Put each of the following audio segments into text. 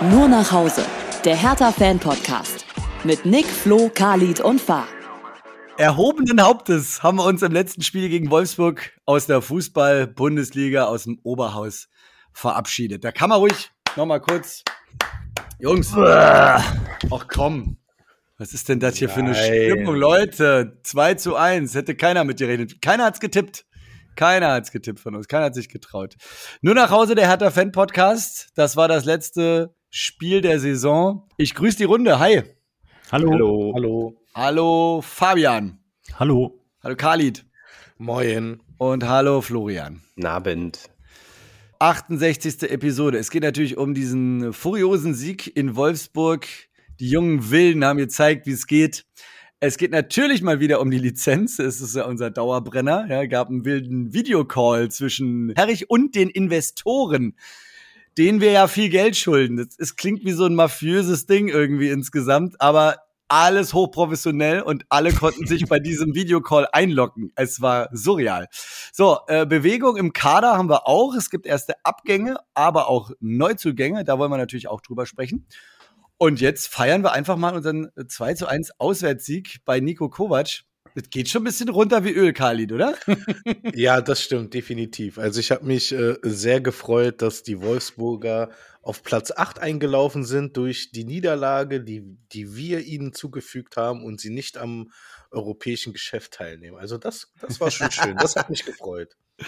Nur nach Hause. Der Hertha-Fan-Podcast. Mit Nick, Flo, Khalid und Fahr. Erhobenen Hauptes haben wir uns im letzten Spiel gegen Wolfsburg aus der Fußball-Bundesliga aus dem Oberhaus verabschiedet. Da kann man ruhig nochmal kurz. Jungs. Ach komm. Was ist denn das hier Nein. für eine Stimmung, Leute? 2 zu 1. Hätte keiner mit dir redet. Keiner hat's getippt. Keiner hat's getippt von uns. Keiner hat sich getraut. Nur nach Hause der Hertha Fan Podcast. Das war das letzte Spiel der Saison. Ich grüße die Runde. Hi. Hallo. Hallo. Hallo. Hallo Fabian. Hallo. Hallo Khalid. Moin. Und hallo Florian. Nabend. 68. Episode. Es geht natürlich um diesen furiosen Sieg in Wolfsburg. Die jungen Willen haben gezeigt, wie es geht. Es geht natürlich mal wieder um die Lizenz. Es ist ja unser Dauerbrenner. Ja, gab einen wilden Videocall zwischen Herrich und den Investoren denen wir ja viel Geld schulden. Es klingt wie so ein mafiöses Ding irgendwie insgesamt, aber alles hochprofessionell und alle konnten sich bei diesem Videocall einloggen. Es war surreal. So, äh, Bewegung im Kader haben wir auch. Es gibt erste Abgänge, aber auch Neuzugänge. Da wollen wir natürlich auch drüber sprechen. Und jetzt feiern wir einfach mal unseren 2 zu 1 Auswärtssieg bei Nico Kovac. Das geht schon ein bisschen runter wie Öl, Khalid, oder? ja, das stimmt, definitiv. Also ich habe mich äh, sehr gefreut, dass die Wolfsburger auf Platz 8 eingelaufen sind durch die Niederlage, die, die wir ihnen zugefügt haben und sie nicht am europäischen Geschäft teilnehmen. Also das, das war schon schön. Das hat mich gefreut.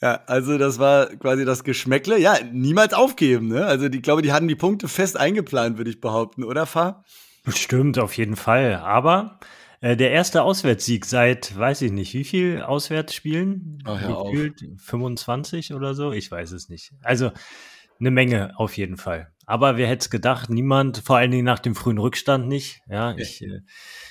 Ja, also das war quasi das Geschmäckle. Ja, niemals aufgeben. Ne? Also ich glaube, die hatten die Punkte fest eingeplant, würde ich behaupten, oder Fahr? Stimmt, auf jeden Fall. Aber der erste Auswärtssieg seit, weiß ich nicht, wie viel Auswärtsspielen? Oh, Gefühlt 25 oder so? Ich weiß es nicht. Also eine Menge auf jeden Fall. Aber wer hätte es gedacht? Niemand, vor allen Dingen nach dem frühen Rückstand nicht. Ja, ich, äh,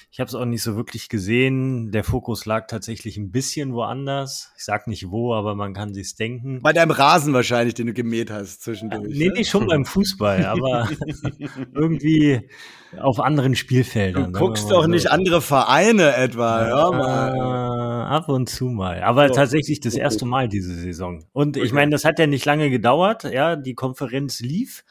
ich habe es auch nicht so wirklich gesehen. Der Fokus lag tatsächlich ein bisschen woanders. Ich sag nicht wo, aber man kann sich's denken. Bei deinem Rasen wahrscheinlich, den du gemäht hast zwischendurch. Nee, nee, schon beim Fußball, aber irgendwie auf anderen Spielfeldern. Du guckst doch so. nicht andere Vereine etwa, ja, mal. Ab und zu mal. Aber so. tatsächlich das erste Mal diese Saison. Und ich meine, das hat ja nicht lange gedauert. Ja, die Konferenz lief.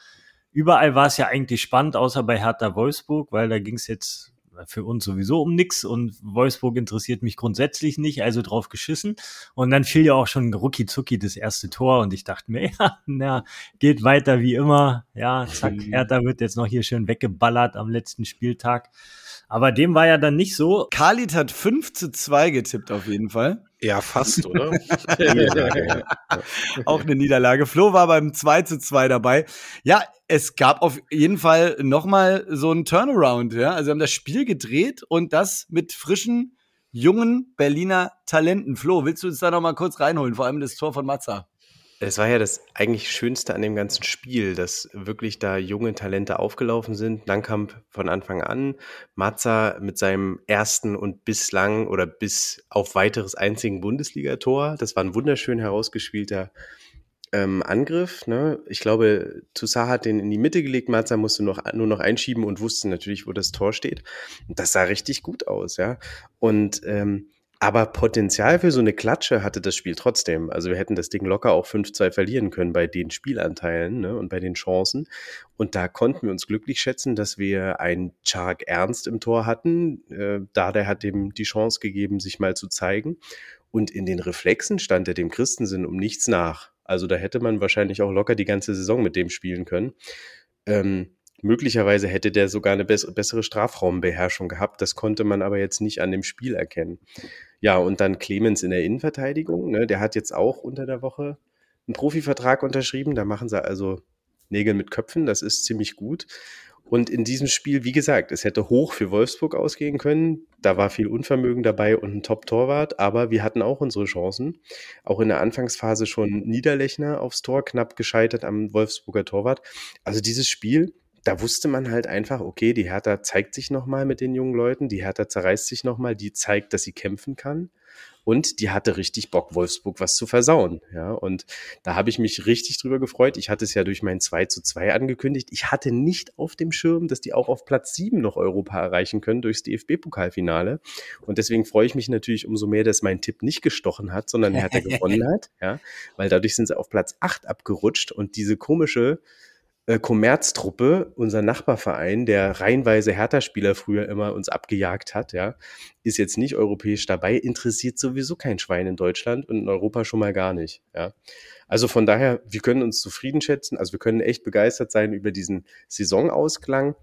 Überall war es ja eigentlich spannend, außer bei Hertha Wolfsburg, weil da ging es jetzt für uns sowieso um nix und Wolfsburg interessiert mich grundsätzlich nicht, also drauf geschissen. Und dann fiel ja auch schon rucki zucki das erste Tor und ich dachte mir, ja, na, geht weiter wie immer. Ja, zack, mhm. Hertha wird jetzt noch hier schön weggeballert am letzten Spieltag. Aber dem war ja dann nicht so. Khalid hat 5 zu 2 getippt auf jeden Fall. Ja, fast, oder? Auch eine Niederlage. Flo war beim 2 zu 2 dabei. Ja, es gab auf jeden Fall nochmal so einen Turnaround. Ja? Also wir haben das Spiel gedreht und das mit frischen, jungen Berliner Talenten. Flo, willst du uns da nochmal kurz reinholen? Vor allem das Tor von Mazza. Es war ja das eigentlich Schönste an dem ganzen Spiel, dass wirklich da junge Talente aufgelaufen sind. Langkamp von Anfang an, Matza mit seinem ersten und bislang oder bis auf weiteres einzigen Bundesligator. Das war ein wunderschön herausgespielter ähm, Angriff. Ne? Ich glaube, Toussaint hat den in die Mitte gelegt, Matza musste noch, nur noch einschieben und wusste natürlich, wo das Tor steht. Das sah richtig gut aus, ja. Und ähm, aber Potenzial für so eine Klatsche hatte das Spiel trotzdem. Also wir hätten das Ding locker auch 5-2 verlieren können bei den Spielanteilen ne, und bei den Chancen. Und da konnten wir uns glücklich schätzen, dass wir einen Chark Ernst im Tor hatten. Äh, da der hat dem die Chance gegeben, sich mal zu zeigen. Und in den Reflexen stand er dem Christensen um nichts nach. Also da hätte man wahrscheinlich auch locker die ganze Saison mit dem spielen können. Ähm, Möglicherweise hätte der sogar eine bessere Strafraumbeherrschung gehabt. Das konnte man aber jetzt nicht an dem Spiel erkennen. Ja, und dann Clemens in der Innenverteidigung. Ne? Der hat jetzt auch unter der Woche einen Profivertrag unterschrieben. Da machen sie also Nägel mit Köpfen. Das ist ziemlich gut. Und in diesem Spiel, wie gesagt, es hätte hoch für Wolfsburg ausgehen können. Da war viel Unvermögen dabei und ein Top-Torwart, aber wir hatten auch unsere Chancen. Auch in der Anfangsphase schon Niederlechner aufs Tor, knapp gescheitert am Wolfsburger Torwart. Also dieses Spiel, da wusste man halt einfach, okay, die Hertha zeigt sich nochmal mit den jungen Leuten, die Hertha zerreißt sich nochmal, die zeigt, dass sie kämpfen kann. Und die hatte richtig Bock, Wolfsburg was zu versauen. Ja, und da habe ich mich richtig drüber gefreut. Ich hatte es ja durch mein 2 zu 2 angekündigt. Ich hatte nicht auf dem Schirm, dass die auch auf Platz 7 noch Europa erreichen können durchs DFB-Pokalfinale. Und deswegen freue ich mich natürlich umso mehr, dass mein Tipp nicht gestochen hat, sondern Hertha gewonnen hat. Ja, weil dadurch sind sie auf Platz 8 abgerutscht und diese komische äh, Kommerztruppe, unser Nachbarverein, der reihenweise Hertha-Spieler früher immer uns abgejagt hat, ja, ist jetzt nicht europäisch dabei, interessiert sowieso kein Schwein in Deutschland und in Europa schon mal gar nicht, ja. Also von daher, wir können uns zufrieden schätzen, also wir können echt begeistert sein über diesen Saisonausklang.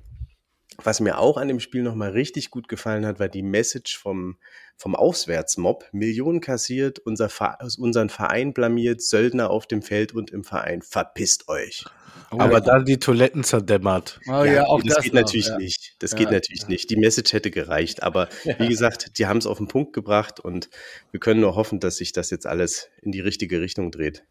Was mir auch an dem Spiel nochmal richtig gut gefallen hat, war die Message vom, vom Auswärtsmob. Millionen kassiert, unser, unseren Verein blamiert, Söldner auf dem Feld und im Verein. Verpisst euch. Oh, aber ja. da die Toiletten zerdämmert. Oh, ja, ja, auch das, das geht noch, natürlich ja. nicht. Das geht natürlich nicht. Die Message hätte gereicht. Aber wie gesagt, die haben es auf den Punkt gebracht und wir können nur hoffen, dass sich das jetzt alles in die richtige Richtung dreht.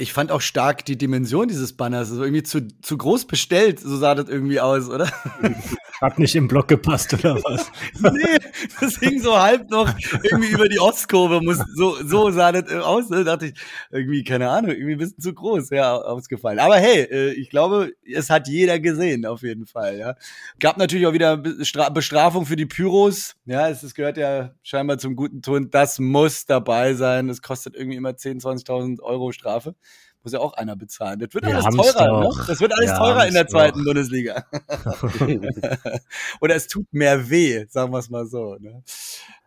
Ich fand auch stark die Dimension dieses Banners. So irgendwie zu, zu groß bestellt, so sah das irgendwie aus, oder? Hat nicht im Block gepasst, oder was? nee, das hing so halb noch irgendwie über die Ostkurve. Muss, so, so sah das aus. Ne? dachte ich, irgendwie, keine Ahnung, irgendwie ein bisschen zu groß, ja, ausgefallen. Aber hey, äh, ich glaube, es hat jeder gesehen, auf jeden Fall, ja. Gab natürlich auch wieder Bestrafung für die Pyros. Ja, es, es gehört ja scheinbar zum guten Ton. Das muss dabei sein. Es kostet irgendwie immer 10.000, 20.000 Euro Strafe muss ja auch einer bezahlen. Das wird wir alles teurer, ne? Das wird alles teurer in der zweiten doch. Bundesliga. Oder es tut mehr weh, sagen wir es mal so. Ne?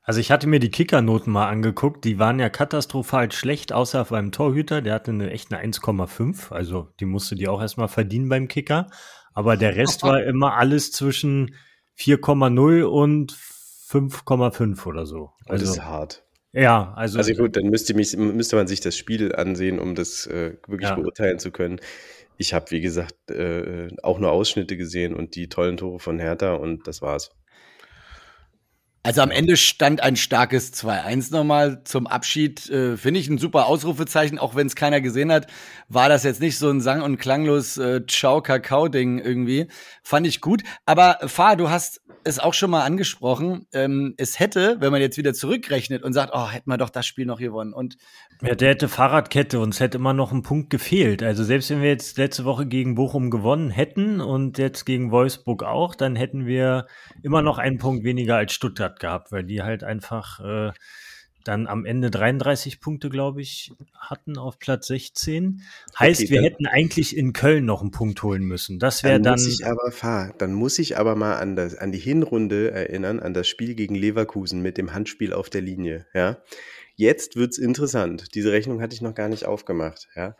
Also ich hatte mir die Kickernoten mal angeguckt, die waren ja katastrophal schlecht, außer beim Torhüter, der hatte eine echt eine 1,5, also die musste die auch erstmal verdienen beim Kicker, aber der Rest war immer alles zwischen 4,0 und 5,5 oder so. Also, das ist hart. Ja, also. Also gut, dann müsste, mich, müsste man sich das Spiel ansehen, um das äh, wirklich ja. beurteilen zu können. Ich habe, wie gesagt, äh, auch nur Ausschnitte gesehen und die tollen Tore von Hertha und das war's. Also am Ende stand ein starkes 2-1 nochmal zum Abschied. Äh, Finde ich ein super Ausrufezeichen, auch wenn es keiner gesehen hat. War das jetzt nicht so ein sang- und klanglos äh, Ciao-Kakao-Ding irgendwie. Fand ich gut. Aber Fahr, du hast es auch schon mal angesprochen. Ähm, es hätte, wenn man jetzt wieder zurückrechnet und sagt, oh, hätten wir doch das Spiel noch gewonnen. Und ja, der hätte Fahrradkette, uns hätte immer noch ein Punkt gefehlt. Also selbst wenn wir jetzt letzte Woche gegen Bochum gewonnen hätten und jetzt gegen Wolfsburg auch, dann hätten wir immer noch einen Punkt weniger als Stuttgart gehabt, weil die halt einfach äh, dann am Ende 33 Punkte, glaube ich, hatten auf Platz 16. Heißt, okay, wir hätten eigentlich in Köln noch einen Punkt holen müssen. Das wäre dann. Muss ich aber fahr, dann muss ich aber mal an, das, an die Hinrunde erinnern, an das Spiel gegen Leverkusen mit dem Handspiel auf der Linie. Ja, jetzt wird's interessant. Diese Rechnung hatte ich noch gar nicht aufgemacht. Ja,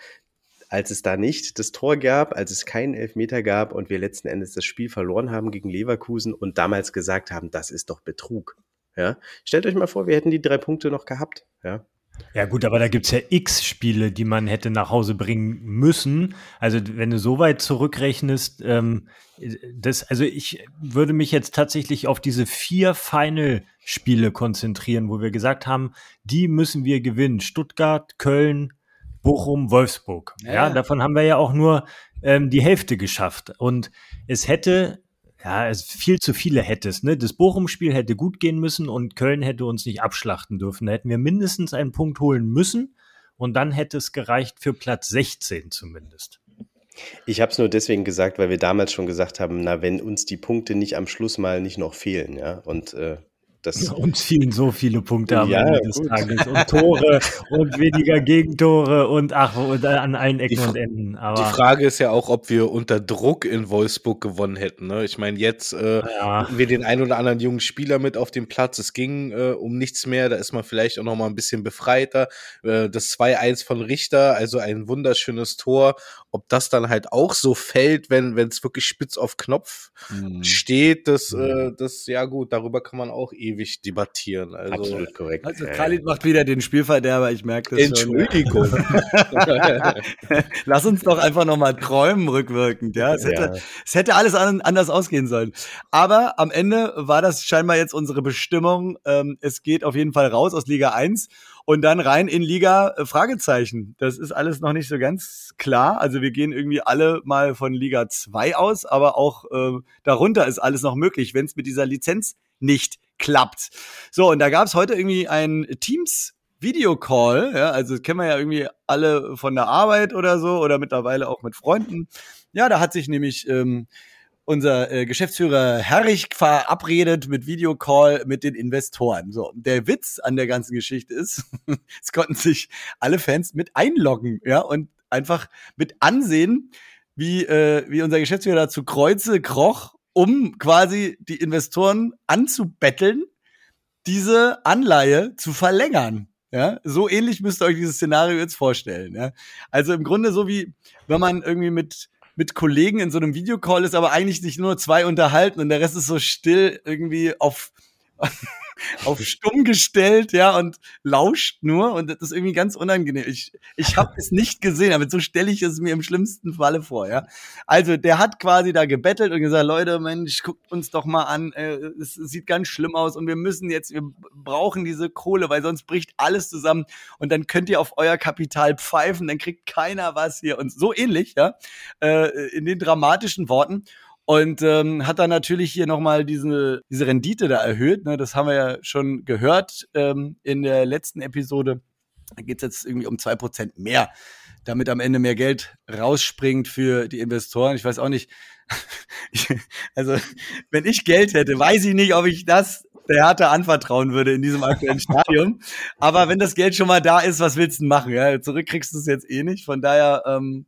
als es da nicht das Tor gab, als es keinen Elfmeter gab und wir letzten Endes das Spiel verloren haben gegen Leverkusen und damals gesagt haben, das ist doch Betrug. Ja, stellt euch mal vor, wir hätten die drei Punkte noch gehabt. Ja. Ja gut, aber da gibt's ja x Spiele, die man hätte nach Hause bringen müssen. Also wenn du so weit zurückrechnest, ähm, das, also ich würde mich jetzt tatsächlich auf diese vier Final-Spiele konzentrieren, wo wir gesagt haben, die müssen wir gewinnen. Stuttgart, Köln, Bochum, Wolfsburg. Ja, ja davon haben wir ja auch nur ähm, die Hälfte geschafft. Und es hätte ja, es viel zu viele hättest. Ne? Das Bochum-Spiel hätte gut gehen müssen und Köln hätte uns nicht abschlachten dürfen. Da hätten wir mindestens einen Punkt holen müssen und dann hätte es gereicht für Platz 16 zumindest. Ich habe es nur deswegen gesagt, weil wir damals schon gesagt haben, na, wenn uns die Punkte nicht am Schluss mal nicht noch fehlen, ja, und äh, das ja, uns fielen so viele Punkte am ja, Ende des gut. Tages und Tore und weniger Gegentore und ach, und an allen Ecken und Enden. Aber die Frage ist ja auch, ob wir unter Druck in Wolfsburg gewonnen hätten. Ne? Ich meine, jetzt äh, ja. wir den einen oder anderen jungen Spieler mit auf dem Platz. Es ging äh, um nichts mehr. Da ist man vielleicht auch noch mal ein bisschen befreiter. Äh, das 2-1 von Richter, also ein wunderschönes Tor. Ob das dann halt auch so fällt, wenn wenn es wirklich spitz auf Knopf mhm. steht, das, mhm. äh, das ja gut. Darüber kann man auch eh ewig debattieren. Also, Absolut korrekt. Also Khalid macht wieder den Spielverderber, ich merke das Entschuldigung. Lass uns doch einfach nochmal träumen rückwirkend. Ja, es hätte, ja. es hätte alles anders ausgehen sollen. Aber am Ende war das scheinbar jetzt unsere Bestimmung. Ähm, es geht auf jeden Fall raus aus Liga 1 und dann rein in Liga äh, Fragezeichen. Das ist alles noch nicht so ganz klar. Also wir gehen irgendwie alle mal von Liga 2 aus, aber auch äh, darunter ist alles noch möglich, wenn es mit dieser Lizenz nicht klappt. So, und da gab es heute irgendwie ein Teams Videocall, ja, also kennen wir ja irgendwie alle von der Arbeit oder so oder mittlerweile auch mit Freunden. Ja, da hat sich nämlich ähm, unser äh, Geschäftsführer Herrich verabredet mit Videocall mit den Investoren. So, der Witz an der ganzen Geschichte ist, es konnten sich alle Fans mit einloggen, ja, und einfach mit ansehen, wie, äh, wie unser Geschäftsführer da zu Kreuze kroch, um quasi die Investoren anzubetteln, diese Anleihe zu verlängern. Ja, so ähnlich müsst ihr euch dieses Szenario jetzt vorstellen. Ja? Also im Grunde so wie, wenn man irgendwie mit, mit Kollegen in so einem Videocall ist, aber eigentlich sich nur zwei unterhalten und der Rest ist so still irgendwie auf, auf stumm gestellt, ja, und lauscht nur und das ist irgendwie ganz unangenehm. Ich, ich habe es nicht gesehen, aber so stelle ich es mir im schlimmsten Falle vor, ja. Also der hat quasi da gebettelt und gesagt, Leute, Mensch, guckt uns doch mal an, äh, es sieht ganz schlimm aus und wir müssen jetzt, wir brauchen diese Kohle, weil sonst bricht alles zusammen und dann könnt ihr auf euer Kapital pfeifen, dann kriegt keiner was hier und so ähnlich, ja, äh, in den dramatischen Worten. Und ähm, hat dann natürlich hier nochmal diese, diese Rendite da erhöht. Ne? Das haben wir ja schon gehört ähm, in der letzten Episode. Da geht's jetzt irgendwie um zwei Prozent mehr, damit am Ende mehr Geld rausspringt für die Investoren. Ich weiß auch nicht, also wenn ich Geld hätte, weiß ich nicht, ob ich das der Hertha anvertrauen würde in diesem aktuellen Stadium. Aber wenn das Geld schon mal da ist, was willst du machen? Ja? Zurück kriegst du es jetzt eh nicht. Von daher ähm,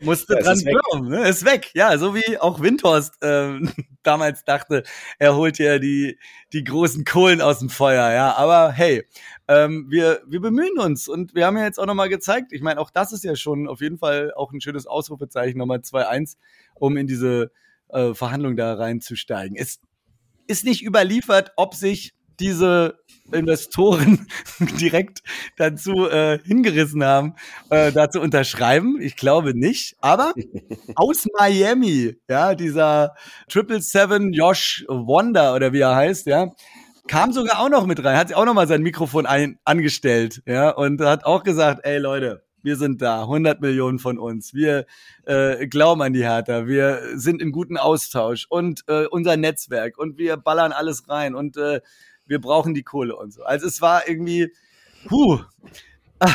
musste ja, dran bleiben. Ne? Ist weg. Ja, so wie auch Windhorst ähm, damals dachte, er holt ja die, die großen Kohlen aus dem Feuer. Ja, aber hey, ähm, wir, wir bemühen uns und wir haben ja jetzt auch nochmal gezeigt, ich meine, auch das ist ja schon auf jeden Fall auch ein schönes Ausrufezeichen, nochmal 2-1, um in diese äh, Verhandlung da reinzusteigen. Es ist nicht überliefert, ob sich diese Investoren direkt dazu äh, hingerissen haben, äh, da zu unterschreiben. Ich glaube nicht. Aber aus Miami, ja, dieser Triple Seven Josh Wonder oder wie er heißt, ja, kam sogar auch noch mit rein, hat sich auch noch mal sein Mikrofon ein, angestellt, ja, und hat auch gesagt, ey Leute, wir sind da, 100 Millionen von uns. Wir äh, glauben an die Hertha, wir sind in guten Austausch und äh, unser Netzwerk und wir ballern alles rein und äh, wir brauchen die Kohle und so. Also es war irgendwie, puh, ah,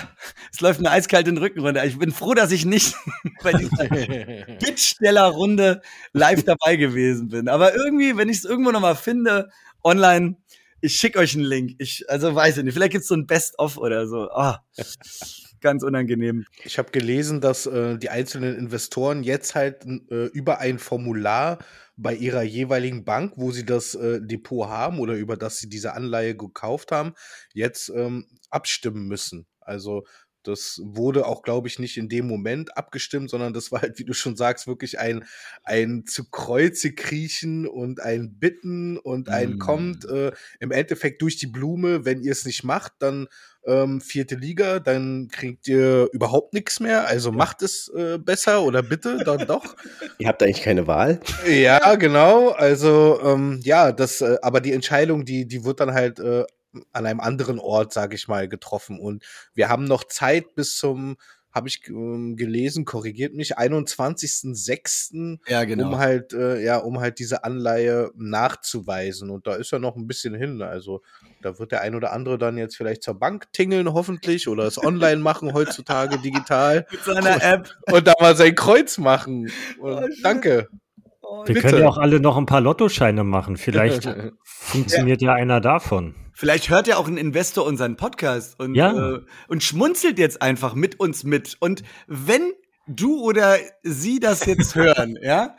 es läuft mir eiskalt den Rücken runter. Ich bin froh, dass ich nicht bei dieser Bittstellerrunde live dabei gewesen bin. Aber irgendwie, wenn ich es irgendwo nochmal finde, online, ich schicke euch einen Link. Ich, also weiß ich nicht, vielleicht gibt es so ein Best-of oder so. Ah, ganz unangenehm. Ich habe gelesen, dass äh, die einzelnen Investoren jetzt halt äh, über ein Formular bei ihrer jeweiligen Bank, wo sie das äh, Depot haben oder über das sie diese Anleihe gekauft haben, jetzt ähm, abstimmen müssen. Also das wurde auch, glaube ich, nicht in dem Moment abgestimmt, sondern das war halt, wie du schon sagst, wirklich ein, ein zu Kreuze kriechen und ein Bitten und ein mm. kommt äh, im Endeffekt durch die Blume. Wenn ihr es nicht macht, dann ähm, vierte Liga, dann kriegt ihr überhaupt nichts mehr. Also ja. macht es äh, besser oder bitte dann doch. ihr habt eigentlich keine Wahl. Ja, genau. Also ähm, ja, das, äh, aber die Entscheidung, die, die wird dann halt äh, an einem anderen Ort, sage ich mal, getroffen. Und wir haben noch Zeit bis zum habe ich ähm, gelesen, korrigiert mich, 21.06. Ja, genau. um halt, äh, ja, um halt diese Anleihe nachzuweisen. Und da ist ja noch ein bisschen hin. Also da wird der ein oder andere dann jetzt vielleicht zur Bank tingeln, hoffentlich, oder es online machen heutzutage digital. Mit seiner App. Und da mal sein Kreuz machen. Und oh, danke. Wir bitte. können ja auch alle noch ein paar Lottoscheine machen. Vielleicht funktioniert ja. ja einer davon. Vielleicht hört ja auch ein Investor unseren Podcast und, ja. äh, und schmunzelt jetzt einfach mit uns mit. Und wenn du oder sie das jetzt hören, ja?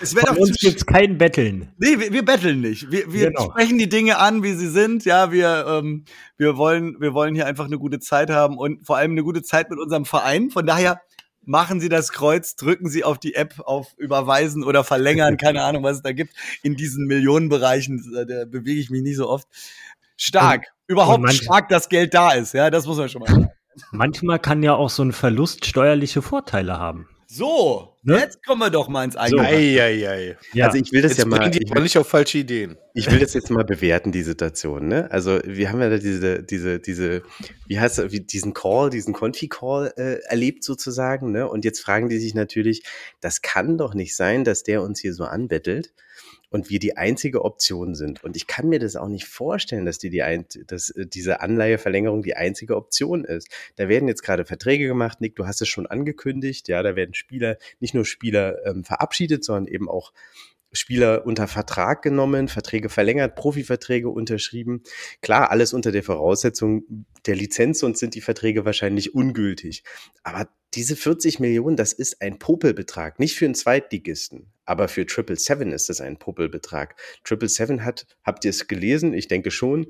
es wäre doch uns gibt's kein Betteln. Nee, wir, wir betteln nicht. Wir, wir genau. sprechen die Dinge an, wie sie sind. Ja, wir, ähm, wir wollen, wir wollen hier einfach eine gute Zeit haben und vor allem eine gute Zeit mit unserem Verein. Von daher machen Sie das Kreuz, drücken Sie auf die App auf Überweisen oder Verlängern, keine Ahnung, was es da gibt. In diesen Millionenbereichen, da bewege ich mich nicht so oft. Stark. Und, Überhaupt und stark, dass Geld da ist. Ja, das muss man schon mal sagen. Manchmal kann ja auch so ein Verlust steuerliche Vorteile haben. So, ne? jetzt kommen wir doch mal ins eigene. So. Ei, ei, ei. Ja. Also ich will das jetzt ja mal. Die ich will, nicht auf falsche Ideen. Ich will das jetzt mal bewerten, die Situation. Ne? Also wir haben ja da diese, diese, diese, wie heißt das, diesen Call, diesen Confi-Call äh, erlebt sozusagen. Ne? Und jetzt fragen die sich natürlich, das kann doch nicht sein, dass der uns hier so anbettelt und wir die einzige Option sind. Und ich kann mir das auch nicht vorstellen, dass, die die ein, dass äh, diese Anleiheverlängerung die einzige Option ist. Da werden jetzt gerade Verträge gemacht, Nick, du hast es schon angekündigt, ja, da werden Spieler, nicht nur Spieler ähm, verabschiedet, sondern eben auch Spieler unter Vertrag genommen, Verträge verlängert, Profiverträge unterschrieben. Klar, alles unter der Voraussetzung der Lizenz, sonst sind die Verträge wahrscheinlich ungültig. Aber diese 40 Millionen, das ist ein Popelbetrag. Nicht für einen Zweitligisten, aber für Triple Seven ist das ein Popelbetrag. Triple Seven hat, habt ihr es gelesen? Ich denke schon,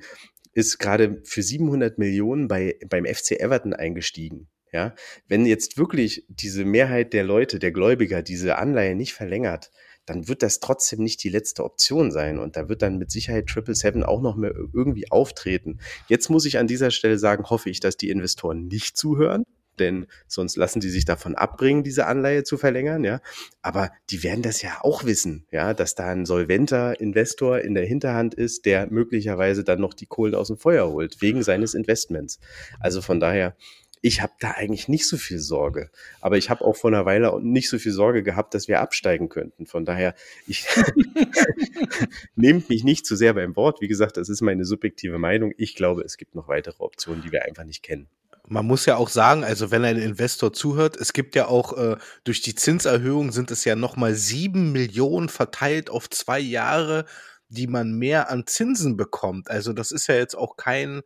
ist gerade für 700 Millionen bei, beim FC Everton eingestiegen. Ja, wenn jetzt wirklich diese Mehrheit der Leute, der Gläubiger, diese Anleihe nicht verlängert, dann wird das trotzdem nicht die letzte Option sein. Und da wird dann mit Sicherheit Triple Seven auch noch mehr irgendwie auftreten. Jetzt muss ich an dieser Stelle sagen, hoffe ich, dass die Investoren nicht zuhören, denn sonst lassen die sich davon abbringen, diese Anleihe zu verlängern, ja. Aber die werden das ja auch wissen, ja, dass da ein solventer Investor in der Hinterhand ist, der möglicherweise dann noch die Kohlen aus dem Feuer holt, wegen seines Investments. Also von daher, ich habe da eigentlich nicht so viel Sorge. Aber ich habe auch vor einer Weile nicht so viel Sorge gehabt, dass wir absteigen könnten. Von daher, ich nehmt mich nicht zu sehr beim Wort. Wie gesagt, das ist meine subjektive Meinung. Ich glaube, es gibt noch weitere Optionen, die wir einfach nicht kennen. Man muss ja auch sagen, also wenn ein Investor zuhört, es gibt ja auch äh, durch die Zinserhöhung sind es ja nochmal sieben Millionen verteilt auf zwei Jahre, die man mehr an Zinsen bekommt. Also das ist ja jetzt auch kein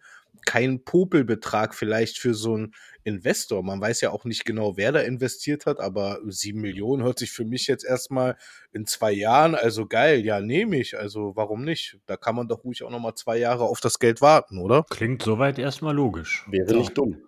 kein Popelbetrag vielleicht für so einen Investor. Man weiß ja auch nicht genau, wer da investiert hat, aber sieben Millionen hört sich für mich jetzt erstmal in zwei Jahren, also geil, ja, nehme ich. Also warum nicht? Da kann man doch ruhig auch nochmal zwei Jahre auf das Geld warten, oder? Klingt soweit erstmal logisch. Wäre nicht dumm.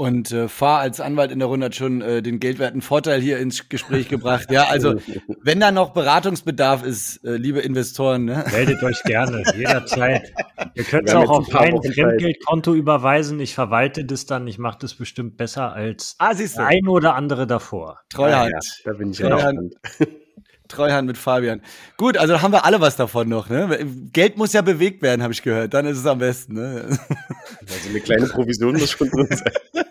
Und äh, Fahr als Anwalt in der Runde hat schon äh, den geldwerten Vorteil hier ins Gespräch gebracht. Ja, also wenn da noch Beratungsbedarf ist, äh, liebe Investoren, ne? meldet euch gerne, jederzeit. Ihr könnt es auch auf mein Fremdgeldkonto überweisen. Ich verwalte das dann. Ich mache das bestimmt besser als ah, ein oder andere davor. Treuhand. Ja, ja, da bin ich Treuhand. Treuhand mit Fabian. Gut, also haben wir alle was davon noch. Ne? Geld muss ja bewegt werden, habe ich gehört. Dann ist es am besten. Ne? Also eine kleine Provision muss schon drin sein.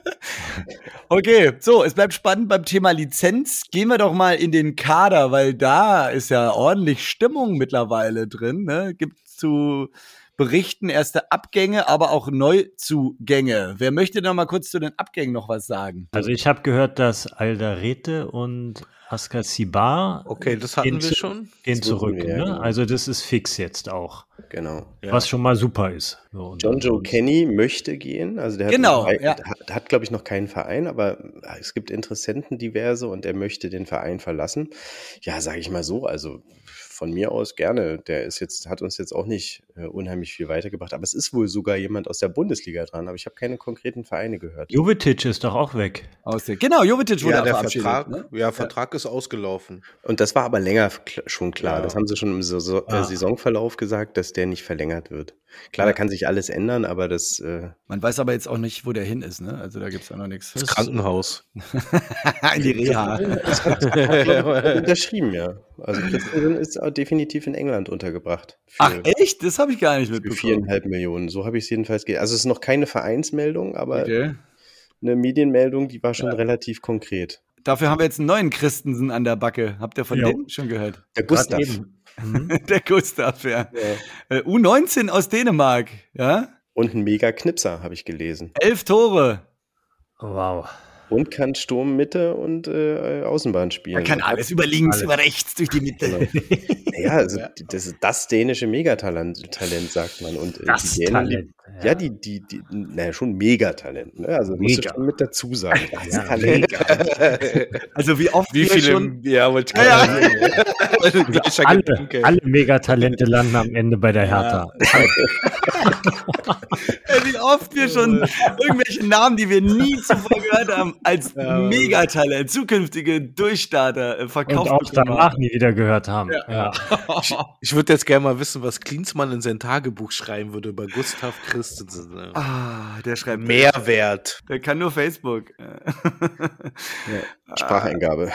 Okay, so, es bleibt spannend beim Thema Lizenz. Gehen wir doch mal in den Kader, weil da ist ja ordentlich Stimmung mittlerweile drin. Ne? Gibt zu berichten erste Abgänge, aber auch Neuzugänge. Wer möchte noch mal kurz zu den Abgängen noch was sagen? Also ich habe gehört, dass Aldarete und Askar Sibar. Okay, das hatten wir schon. Gehen zurück. Wir, ne? Genau. Also das ist fix jetzt auch. Genau. Was schon mal super ist. So, John Joe Kenny möchte gehen. Also der hat, genau, Verein, ja. hat, hat glaube ich, noch keinen Verein, aber es gibt Interessenten diverse und er möchte den Verein verlassen. Ja, sage ich mal so. Also von mir aus gerne. Der ist jetzt, hat uns jetzt auch nicht unheimlich viel weitergebracht. Aber es ist wohl sogar jemand aus der Bundesliga dran. Aber ich habe keine konkreten Vereine gehört. Jovetic ist doch auch weg. Aus der, genau, Jovetic wurde ja, der Vertrag, ne? Ja, Vertrag ja. ist ausgelaufen. Und das war aber länger schon klar. Ja. Das haben sie schon im Saison, äh, Saisonverlauf gesagt, dass der nicht verlängert wird. Klar, da kann sich alles ändern, aber das. Äh Man weiß aber jetzt auch nicht, wo der hin ist, ne? Also da gibt es auch noch nichts. Das Krankenhaus. in die Reha. Das hat, hat unterschrieben, ja. Also Christensen ist definitiv in England untergebracht. Ach echt? Das habe ich gar nicht mitbekommen. Für viereinhalb Millionen. So habe ich es jedenfalls gesehen. Also es ist noch keine Vereinsmeldung, aber okay. eine Medienmeldung, die war schon ja. relativ konkret. Dafür haben wir jetzt einen neuen Christensen an der Backe. Habt ihr von jo. dem schon gehört? Der Gustav. Mhm. der Gustav, ja. ja. Äh, U19 aus Dänemark, ja. Und ein mega Knipser, habe ich gelesen. Elf Tore. Wow. Und kann Sturm, Mitte und äh, Außenbahn spielen. Er kann alles über links, alles. über rechts, durch die Mitte. Genau. ja, also das ist das dänische Megatalent, Talent, sagt man. Und äh, das die Dänen, Talent. Ja. ja, die, die, die, naja, schon Megatalent. Ne? Also Mega. musst du schon mit dazu sagen. Ja, Talent. also wie oft wie viele schon, ja, wollte ich ja. alle, alle Megatalente landen am Ende bei der Hertha. Ja. wie oft wir schon irgendwelche Namen, die wir nie zuvor gehört haben, als ja, Megatalent, zukünftige Durchstarter äh, verkauft Und auch danach nie wieder gehört haben. Ja. Ja. Ich, ich würde jetzt gerne mal wissen, was Klinsmann in sein Tagebuch schreiben würde über Gustav Christensen. Ah, der schreibt Mehrwert. Der kann nur Facebook. Spracheingabe.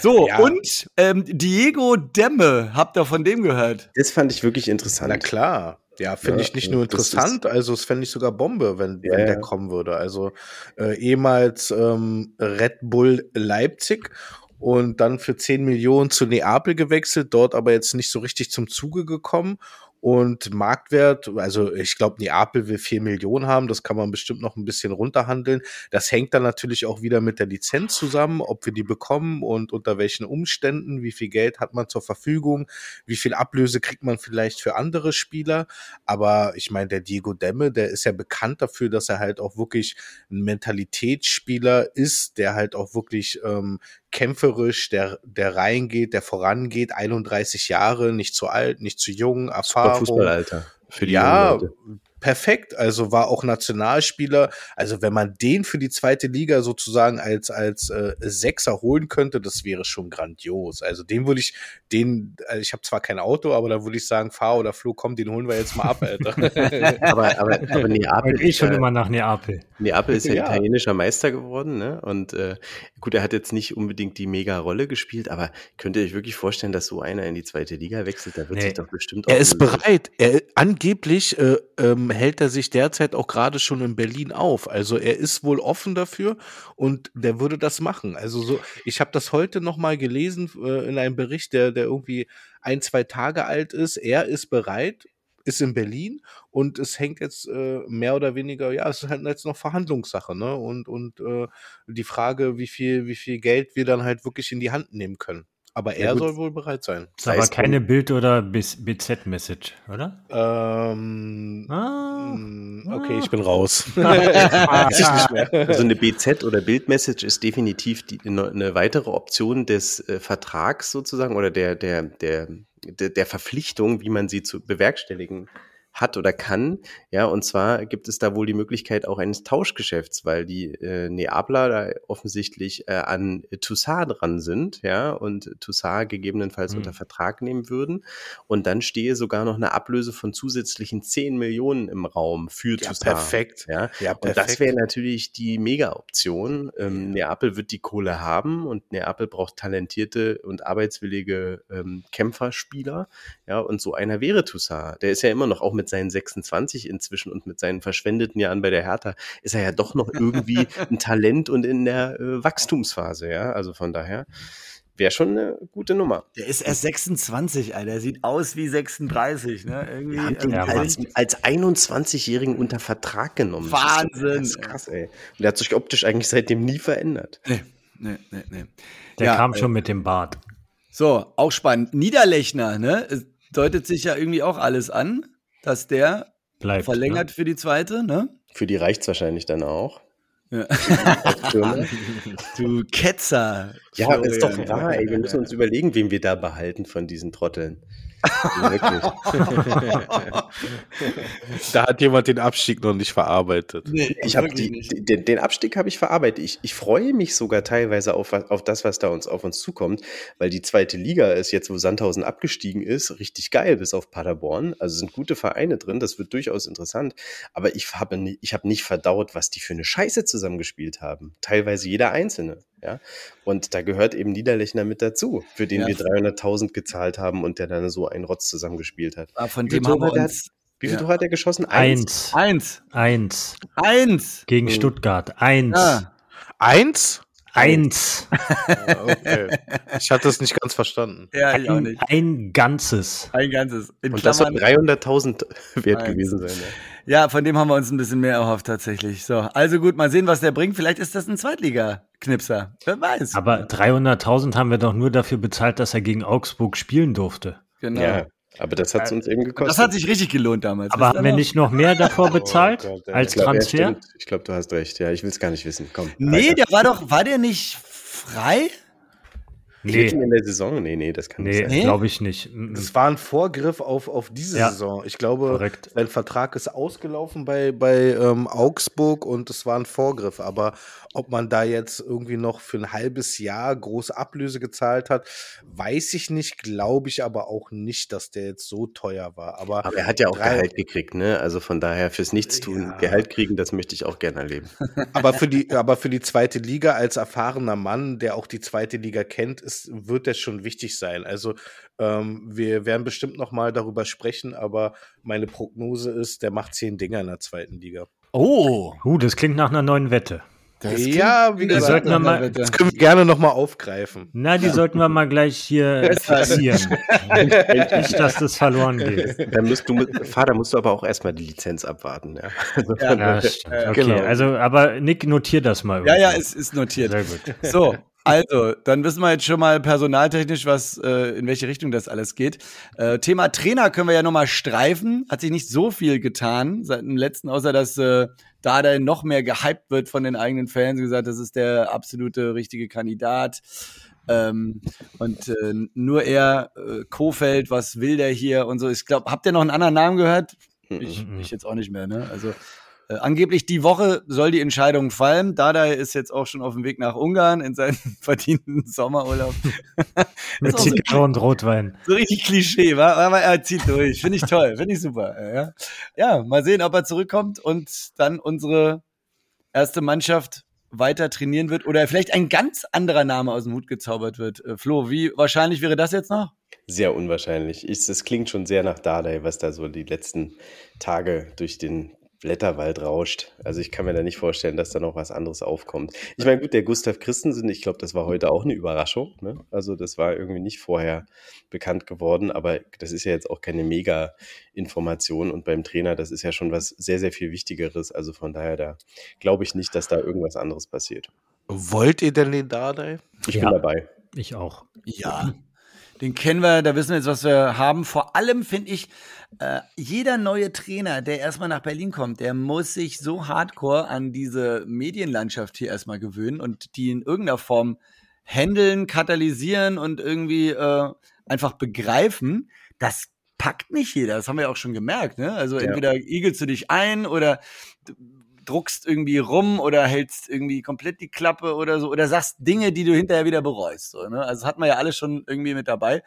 So, und ähm, Diego Demme, habt ihr von dem gehört? Das fand ich wirklich interessant. Na klar. Ja, finde ja, ich nicht nur interessant, also es fände ich sogar Bombe, wenn, ja, wenn der kommen würde. Also äh, ehemals ähm, Red Bull Leipzig und dann für 10 Millionen zu Neapel gewechselt, dort aber jetzt nicht so richtig zum Zuge gekommen Und Marktwert, also ich glaube, Neapel will vier Millionen haben, das kann man bestimmt noch ein bisschen runterhandeln. Das hängt dann natürlich auch wieder mit der Lizenz zusammen, ob wir die bekommen und unter welchen Umständen, wie viel Geld hat man zur Verfügung, wie viel Ablöse kriegt man vielleicht für andere Spieler. Aber ich meine, der Diego Demme, der ist ja bekannt dafür, dass er halt auch wirklich ein Mentalitätsspieler ist, der halt auch wirklich ähm, kämpferisch, der, der reingeht, der vorangeht, 31 Jahre, nicht zu alt, nicht zu jung, Erfahrung. Fußballalter für die ja, perfekt. Also war auch Nationalspieler. Also wenn man den für die zweite Liga sozusagen als als äh, Sechser holen könnte, das wäre schon grandios. Also den würde ich, den, also ich habe zwar kein Auto, aber da würde ich sagen, Fahr oder Flo, komm, den holen wir jetzt mal ab, Alter. aber, aber, aber Neapel. Ich schon immer nach Neapel. Neapel ist ja, ja, italienischer Meister geworden, ne? Und äh, gut, er hat jetzt nicht unbedingt die mega Rolle gespielt, aber könnt ihr euch wirklich vorstellen, dass so einer in die zweite Liga wechselt? Da wird nee. sich doch bestimmt auch. Er ist bereit. Er, angeblich äh, ähm, hält er sich derzeit auch gerade schon in Berlin auf. Also er ist wohl offen dafür und der würde das machen. Also so, ich habe das heute noch mal gelesen äh, in einem Bericht, der der irgendwie ein zwei Tage alt ist. Er ist bereit, ist in Berlin und es hängt jetzt äh, mehr oder weniger, ja, es ist halt jetzt noch Verhandlungssache, ne? Und und äh, die Frage, wie viel wie viel Geld wir dann halt wirklich in die Hand nehmen können. Aber er ja, soll wohl bereit sein. Ist aber keine Bild- oder BZ-Message, oder? Ähm, ah, mm, okay, ah. ich bin raus. also eine BZ- oder Bild-Message ist definitiv die, eine weitere Option des äh, Vertrags sozusagen oder der, der, der, der, der Verpflichtung, wie man sie zu bewerkstelligen hat oder kann. Ja, und zwar gibt es da wohl die Möglichkeit auch eines Tauschgeschäfts, weil die äh, Neapler da offensichtlich äh, an Toussaint dran sind, ja, und Toussaint gegebenenfalls mhm. unter Vertrag nehmen würden. Und dann stehe sogar noch eine Ablöse von zusätzlichen 10 Millionen im Raum für ja, Toussaint. Perfekt. Ja, ja perfekt. und das wäre natürlich die Mega-Option. Ähm, Neapel wird die Kohle haben und Neapel braucht talentierte und arbeitswillige ähm, Kämpferspieler. Ja, und so einer wäre Toussaint. Der ist ja immer noch auch mit mit seinen 26 inzwischen und mit seinen verschwendeten Jahren bei der Hertha ist er ja doch noch irgendwie ein Talent und in der äh, Wachstumsphase, ja. Also von daher wäre schon eine gute Nummer. Der ist erst 26, Alter. Der sieht aus wie 36, ne? Irgendwie. Wir haben den ja, als, als 21-Jährigen unter Vertrag genommen. Wahnsinn. Das ist krass, ey. Und der hat sich optisch eigentlich seitdem nie verändert. Nee, nee, nee, nee. Der ja, kam schon mit dem Bart. So, auch spannend. Niederlechner, ne? Es deutet sich ja irgendwie auch alles an dass der Bleibt, verlängert ne? für die zweite, ne? Für die reicht es wahrscheinlich dann auch. Ja. du Ketzer. Ja, Florian. ist doch wahr, ey. Wir müssen uns überlegen, wen wir da behalten von diesen Trotteln. Da hat jemand den Abstieg noch nicht verarbeitet. Nee, ich habe den, den, Abstieg habe ich verarbeitet. Ich, ich freue mich sogar teilweise auf, auf das, was da uns auf uns zukommt, weil die zweite Liga ist jetzt, wo Sandhausen abgestiegen ist, richtig geil bis auf Paderborn. Also sind gute Vereine drin. Das wird durchaus interessant. Aber ich habe ich habe nicht verdaut, was die für eine Scheiße zusammengespielt haben. Teilweise jeder einzelne. Ja, und da gehört eben Niederlechner mit dazu, für den ja. wir 300.000 gezahlt haben und der dann so einen Rotz zusammengespielt hat. Aber von dem haben wir uns wie viel ja. Tor hat er geschossen? Eins. Eins. Eins. Eins. Gegen hm. Stuttgart. Eins. Ja. Eins? Eins. okay. Ich hatte es nicht ganz verstanden. Ja, ich ein, auch nicht. Ein ganzes. Ein ganzes. In Und Klammern das soll 300.000 wert Eins. gewesen sein. Ja. ja, von dem haben wir uns ein bisschen mehr erhofft tatsächlich. So, also gut, mal sehen, was der bringt. Vielleicht ist das ein Zweitliga-Knipser. Wer weiß. Aber 300.000 haben wir doch nur dafür bezahlt, dass er gegen Augsburg spielen durfte. Genau. Ja. Aber das hat es uns eben gekostet. Das hat sich richtig gelohnt damals. Aber haben wir nicht noch mehr davor oh bezahlt oh Gott, als ich glaub, Transfer? Ja, ich glaube, du hast recht. Ja, ich will es gar nicht wissen. Komm. Nee, weiter. der war doch, war der nicht frei? Nee. in der Saison? Nee, nee, das kann nee, nicht sein. glaube ich nicht. Das war ein Vorgriff auf, auf diese ja. Saison. Ich glaube, Korrekt. sein Vertrag ist ausgelaufen bei, bei ähm, Augsburg und es war ein Vorgriff. Aber ob man da jetzt irgendwie noch für ein halbes Jahr große Ablöse gezahlt hat, weiß ich nicht, glaube ich aber auch nicht, dass der jetzt so teuer war. Aber, aber er hat ja auch drei, Gehalt gekriegt, ne? Also von daher fürs Nichtstun ja. Gehalt kriegen, das möchte ich auch gerne erleben. Aber für die, aber für die zweite Liga als erfahrener Mann, der auch die zweite Liga kennt, ist, wird das schon wichtig sein. Also ähm, wir werden bestimmt noch mal darüber sprechen, aber meine Prognose ist, der macht zehn Dinger in der zweiten Liga. Oh, uh, das klingt nach einer neuen Wette. Das ja, wie gesagt, sollten wir mal- das können wir gerne nochmal aufgreifen. Na, die sollten wir mal gleich hier fixieren. Nicht, dass das verloren geht. Dann musst du, Vater, musst du aber auch erstmal die Lizenz abwarten. Ja. Also, Ja. Ja, das stimmt. Okay, genau. also, aber Nick, notier das mal. Ja, ja, es ist notiert. Sehr gut. So, also, dann wissen wir jetzt schon mal personaltechnisch, was äh, in welche Richtung das alles geht. Äh, Thema Trainer können wir ja nochmal streifen. Hat sich nicht so viel getan seit dem letzten, außer dass äh, Dada noch mehr gehypt wird von den eigenen Fans. gesagt, das ist der absolute richtige Kandidat. Ähm, und äh, nur er, äh, Kofeld, was will der hier und so. Ich glaube, habt ihr noch einen anderen Namen gehört? Ich, Mhm. ich jetzt auch nicht mehr, ne? Also äh, angeblich die Woche soll die Entscheidung fallen. Dada ist jetzt auch schon auf dem Weg nach Ungarn in seinen verdienten Sommerurlaub. Mit auch so- Zigarre und Rotwein. So richtig Klischee, wa? aber er zieht durch. Finde ich toll, finde ich super. Ja. ja, mal sehen, ob er zurückkommt und dann unsere erste Mannschaft weiter trainieren wird oder vielleicht ein ganz anderer Name aus dem Hut gezaubert wird. Äh, Flo, wie wahrscheinlich wäre das jetzt noch? Sehr unwahrscheinlich. Ich, das klingt schon sehr nach Dardai, was da so die letzten Tage durch den Blätterwald rauscht. Also ich kann mir da nicht vorstellen, dass da noch was anderes aufkommt. Ich meine, gut, der Gustav Christensen, ich glaube, das war heute auch eine Überraschung. Ne? Also das war irgendwie nicht vorher bekannt geworden, aber das ist ja jetzt auch keine Mega-Information. Und beim Trainer, das ist ja schon was sehr, sehr viel Wichtigeres. Also von daher, da glaube ich nicht, dass da irgendwas anderes passiert. Wollt ihr denn den Dardai? Ich Ja. bin dabei. Ich auch. Ja, den kennen wir, da wissen wir jetzt, was wir haben. Vor allem finde ich, äh, jeder neue Trainer, der erstmal nach Berlin kommt, der muss sich so hardcore an diese Medienlandschaft hier erstmal gewöhnen und die in irgendeiner Form handeln, katalysieren und irgendwie äh, einfach begreifen. Das packt nicht jeder, das haben wir ja auch schon gemerkt. Ne? Also Ja. entweder igelst du dich ein oder druckst irgendwie rum oder hältst irgendwie komplett die Klappe oder so oder sagst Dinge, die du hinterher wieder bereust. So, ne? Also das hat man ja alles schon irgendwie mit dabei.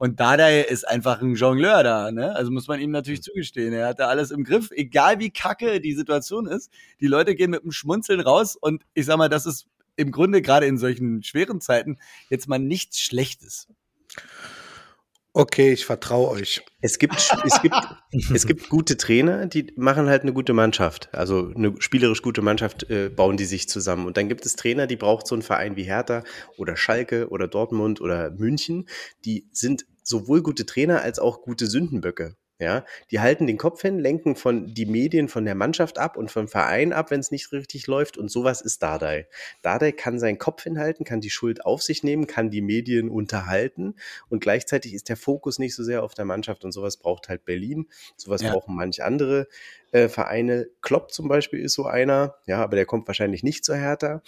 Und Dardai ist einfach ein Jongleur da, ne? Also muss man ihm natürlich zugestehen. Er hat da alles im Griff, egal wie kacke die Situation ist. Die Leute gehen mit einem Schmunzeln raus und ich sag mal, das ist im Grunde gerade in solchen schweren Zeiten jetzt mal nichts Schlechtes. Okay, ich vertraue euch. Es gibt, es gibt, es gibt gute Trainer, die machen halt eine gute Mannschaft. Also eine spielerisch gute Mannschaft äh, bauen die sich zusammen. Und dann gibt es Trainer, die braucht so ein Verein wie Hertha oder Schalke oder Dortmund oder München. Die sind sowohl gute Trainer als auch gute Sündenböcke. Ja, die halten den Kopf hin, lenken von die Medien von der Mannschaft ab und vom Verein ab, wenn es nicht richtig läuft. Und sowas ist Dardai. Dardai kann seinen Kopf hinhalten, kann die Schuld auf sich nehmen, kann die Medien unterhalten und gleichzeitig ist der Fokus nicht so sehr auf der Mannschaft und sowas braucht halt Berlin. Sowas Ja. brauchen manch andere äh, Vereine. Klopp zum Beispiel ist so einer, ja, aber der kommt wahrscheinlich nicht zur Hertha.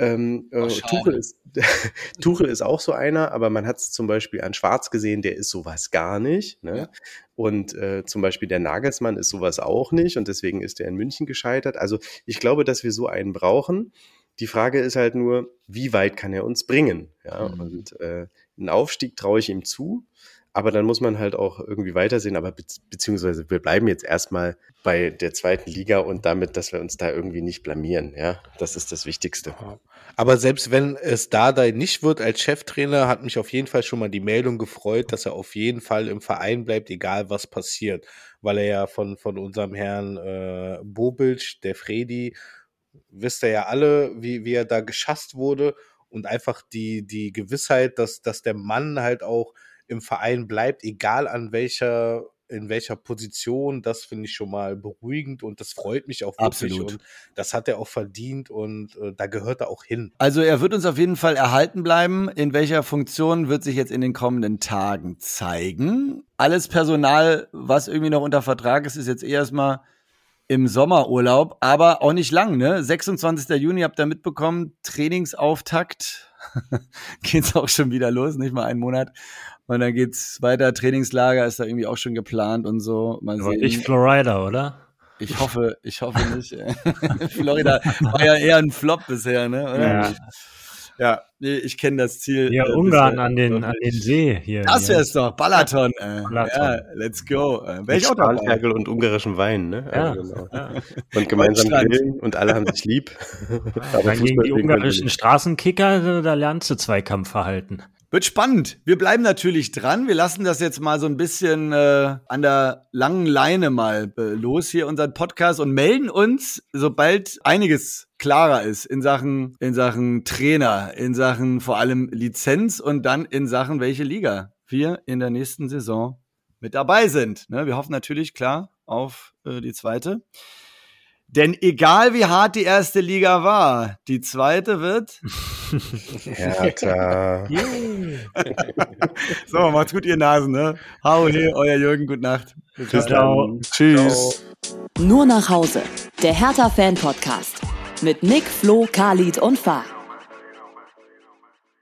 Ähm, äh. Tuchel, ist, Tuchel ist auch so einer, aber man hat es zum Beispiel an Schwarz gesehen, der ist sowas gar nicht. Ne? Ja. Und äh, zum Beispiel der Nagelsmann ist sowas auch nicht und deswegen ist er in München gescheitert. Also ich glaube, dass wir so einen brauchen. Die Frage ist halt nur, wie weit kann er uns bringen? Ja, Mhm. und äh, einen Aufstieg traue ich ihm zu. Aber dann muss man halt auch irgendwie weitersehen. Aber be beziehungsweise wir bleiben jetzt erstmal bei der zweiten Liga und damit, dass wir uns da irgendwie nicht blamieren. Ja, das ist das Wichtigste. Aber selbst wenn es Dardai nicht wird als Cheftrainer, hat mich auf jeden Fall schon mal die Meldung gefreut, dass er auf jeden Fall im Verein bleibt, egal was passiert. Weil er ja von, von unserem Herrn äh, Bobic, der Fredi, wisst ihr ja alle, wie, wie er da geschasst wurde. Und einfach die, die Gewissheit, dass, dass der Mann halt auch im Verein bleibt, egal an welcher, in welcher Position, das finde ich schon mal beruhigend und das freut mich auch wirklich. Absolut. Und das hat er auch verdient und äh, da gehört er auch hin. Also er wird uns auf jeden Fall erhalten bleiben. In welcher Funktion wird sich jetzt in den kommenden Tagen zeigen. Alles Personal, was irgendwie noch unter Vertrag ist, ist jetzt erstmal im Sommerurlaub, aber auch nicht lang, ne? 26. Juni habt ihr mitbekommen, Trainingsauftakt. geht's auch schon wieder los, nicht mal einen Monat. Und dann geht's weiter, Trainingslager ist da irgendwie auch schon geplant und so. Mal sehen. nicht Florida, oder? Ich hoffe, ich hoffe nicht. Florida war ja eher ein Flop bisher, ne? Oder? Ja. Ja, nee, ich kenne das Ziel. Ja, äh, Ungarn an den, an den See hier. Das hier. wär's doch, Balaton. Äh. Balaton. Ja, let's go. Äh, Mit ich auch dabei. Spanferkel und ungarischem Wein, ne? Ja. Also genau. Ja. Und gemeinsam grillen und alle haben sich lieb. Aber Dann gegen die ungarischen. Straßenkicker, da lernst du Zweikampfverhalten. Wird spannend. Wir bleiben natürlich dran. Wir lassen das jetzt mal so ein bisschen äh, an der langen Leine mal äh, los hier unseren Podcast und melden uns, sobald einiges klarer ist in Sachen in Sachen Trainer, in Sachen vor allem Lizenz und dann in Sachen welche Liga wir in der nächsten Saison mit dabei sind. Ne? Wir hoffen natürlich klar auf äh, die zweite. Denn egal wie hart die erste Liga war, die zweite wird. Hertha. so, macht's gut, ihr Nasen, ne? Hau he, euer Jürgen, gute Nacht. Bis dann. Tschüss. Nur nach Hause. Der Hertha-Fan-Podcast. Mit Nick, Flo, Khalid und Fah.